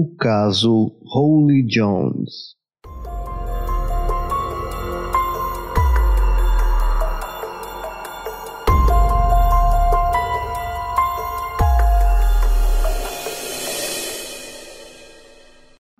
O caso Holly Jones.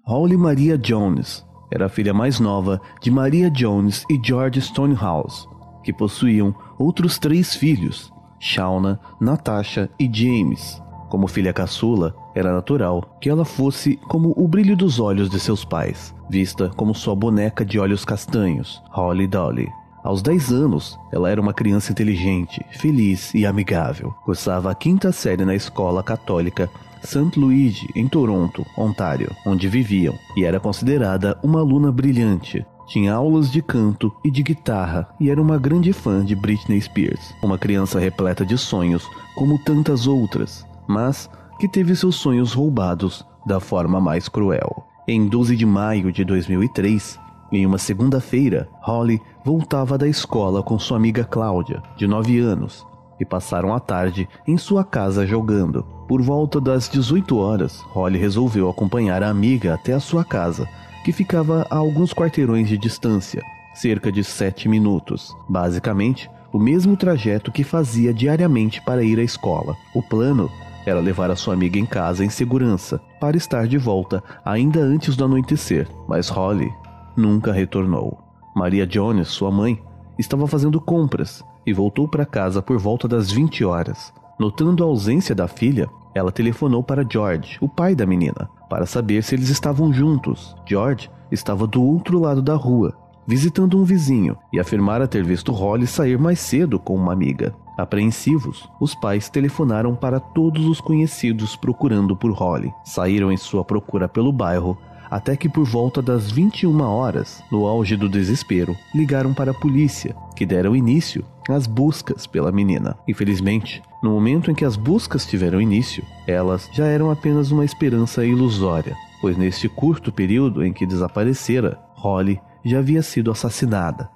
Holly Maria Jones era a filha mais nova de Maria Jones e George Stonehouse, que possuíam outros três filhos, Shauna, Natasha e James. Como filha caçula, era natural que ela fosse como o brilho dos olhos de seus pais, vista como sua boneca de olhos castanhos, Holly Dolly. Aos 10 anos, ela era uma criança inteligente, feliz e amigável. Cursava a quinta série na escola católica St. Louis, em Toronto, Ontário, onde viviam, e era considerada uma aluna brilhante. Tinha aulas de canto e de guitarra e era uma grande fã de Britney Spears. Uma criança repleta de sonhos, como tantas outras, mas que teve seus sonhos roubados da forma mais cruel. Em 12 de maio de 2003, em uma segunda-feira, Holly voltava da escola com sua amiga Cláudia, de 9 anos, e passaram a tarde em sua casa jogando. Por volta das 18 horas, Holly resolveu acompanhar a amiga até a sua casa, que ficava a alguns quarteirões de distância, cerca de 7 minutos. Basicamente, o mesmo trajeto que fazia diariamente para ir à escola. O plano era levar a sua amiga em casa em segurança, para estar de volta ainda antes do anoitecer, mas Holly nunca retornou. Maria Jones, sua mãe, estava fazendo compras e voltou para casa por volta das 20 horas. Notando a ausência da filha, ela telefonou para George, o pai da menina, para saber se eles estavam juntos. George estava do outro lado da rua, visitando um vizinho, e afirmara ter visto Holly sair mais cedo com uma amiga. Apreensivos, os pais telefonaram para todos os conhecidos procurando por Holly. Saíram em sua procura pelo bairro até que por volta das 21 horas, no auge do desespero, ligaram para a polícia, que deram início às buscas pela menina. Infelizmente, no momento em que as buscas tiveram início, elas já eram apenas uma esperança ilusória, pois neste curto período em que desaparecera, Holly já havia sido assassinada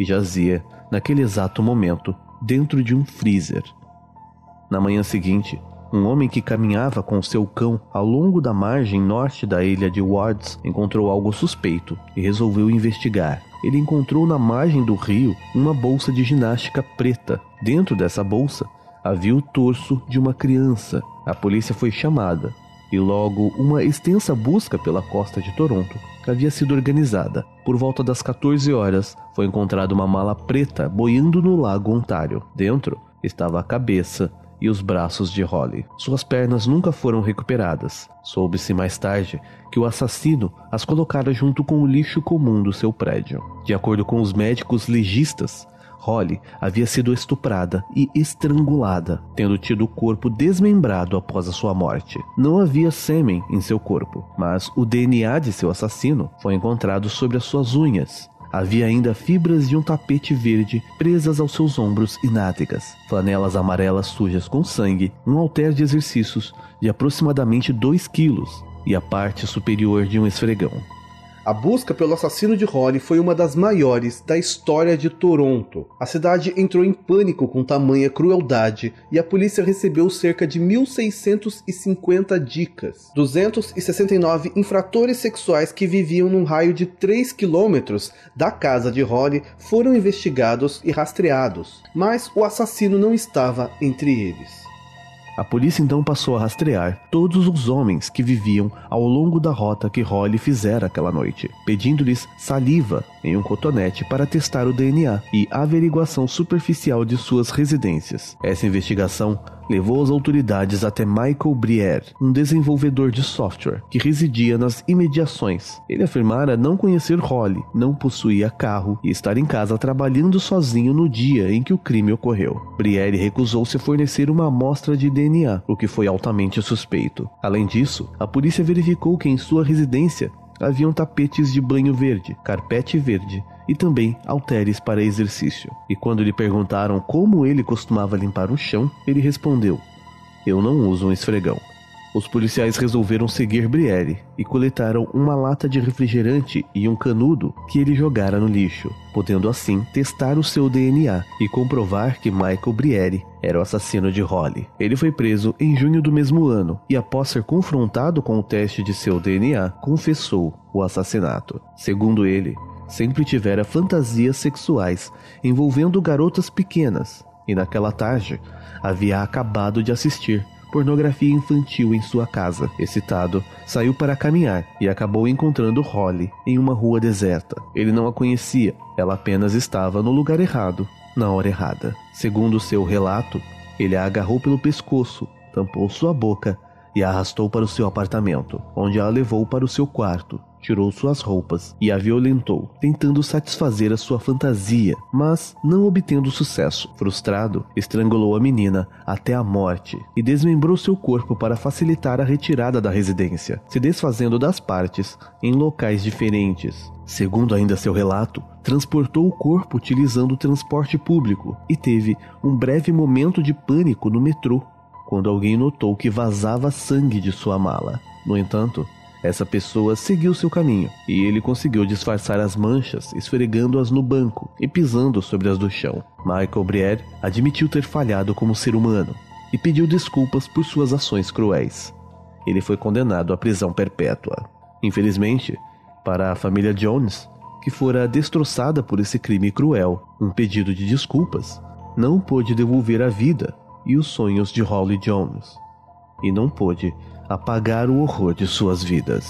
e jazia, naquele exato momento, dentro de um freezer. Na manhã seguinte, um homem que caminhava com seu cão ao longo da margem norte da ilha de Wards encontrou algo suspeito e resolveu investigar. Ele encontrou na margem do rio uma bolsa de ginástica preta. Dentro dessa bolsa havia o torso de uma criança. A polícia foi chamada e logo uma extensa busca pela costa de Toronto havia sido organizada. Por volta das 14 horas, foi encontrada uma mala preta boiando no lago Ontário. Dentro estava a cabeça e os braços de Holly. Suas pernas nunca foram recuperadas. Soube-se mais tarde que o assassino as colocara junto com o lixo comum do seu prédio. De acordo com os médicos legistas, Holly havia sido estuprada e estrangulada, tendo tido o corpo desmembrado após a sua morte. Não havia sêmen em seu corpo, mas o DNA de seu assassino foi encontrado sobre as suas unhas, Havia ainda fibras de um tapete verde presas aos seus ombros e nádegas, flanelas amarelas sujas com sangue, um halter de exercícios de aproximadamente 2 quilos e a parte superior de um esfregão. A busca pelo assassino de Holly foi uma das maiores da história de Toronto. A cidade entrou em pânico com tamanha crueldade e a polícia recebeu cerca de 1.650 dicas. 269 infratores sexuais que viviam num raio de 3 quilômetros da casa de Holly foram investigados e rastreados, mas o assassino não estava entre eles. A polícia então passou a rastrear todos os homens que viviam ao longo da rota que Holly fizera aquela noite, pedindo-lhes saliva em um cotonete para testar o DNA e averiguação superficial de suas residências. Essa investigação levou as autoridades até Michael Briere, um desenvolvedor de software que residia nas imediações. Ele afirmara não conhecer Holly, não possuía carro e estar em casa trabalhando sozinho no dia em que o crime ocorreu. Briere recusou-se a fornecer uma amostra de DNA, o que foi altamente suspeito. Além disso, a polícia verificou que em sua residência haviam tapetes de banho verde, carpete verde e também halteres para exercício. E quando lhe perguntaram como ele costumava limpar o chão, ele respondeu: Eu não uso um esfregão. Os policiais resolveram seguir Briere e coletaram uma lata de refrigerante e um canudo que ele jogara no lixo, podendo assim testar o seu DNA e comprovar que Michael Briere era o assassino de Holly. Ele foi preso em junho do mesmo ano e, após ser confrontado com o teste de seu DNA, confessou o assassinato. Segundo ele, sempre tivera fantasias sexuais envolvendo garotas pequenas e naquela tarde havia acabado de assistir pornografia infantil em sua casa. Excitado, saiu para caminhar e acabou encontrando Holly em uma rua deserta. Ele não a conhecia, ela apenas estava no lugar errado, na hora errada. Segundo seu relato, ele a agarrou pelo pescoço, tampou sua boca e a arrastou para o seu apartamento, onde a levou para o seu quarto, tirou suas roupas e a violentou, tentando satisfazer a sua fantasia, mas não obtendo sucesso. Frustrado, estrangulou a menina até a morte e desmembrou seu corpo para facilitar a retirada da residência, se desfazendo das partes em locais diferentes. Segundo ainda seu relato, transportou o corpo utilizando o transporte público e teve um breve momento de pânico no metrô quando alguém notou que vazava sangue de sua mala. No entanto, essa pessoa seguiu seu caminho e ele conseguiu disfarçar as manchas esfregando-as no banco e pisando sobre as do chão. Michael Briere admitiu ter falhado como ser humano e pediu desculpas por suas ações cruéis. Ele foi condenado à prisão perpétua. Infelizmente, para a família Jones, que fora destroçada por esse crime cruel, um pedido de desculpas não pôde devolver a vida e os sonhos de Holly Jones, e não pôde apagar o horror de suas vidas.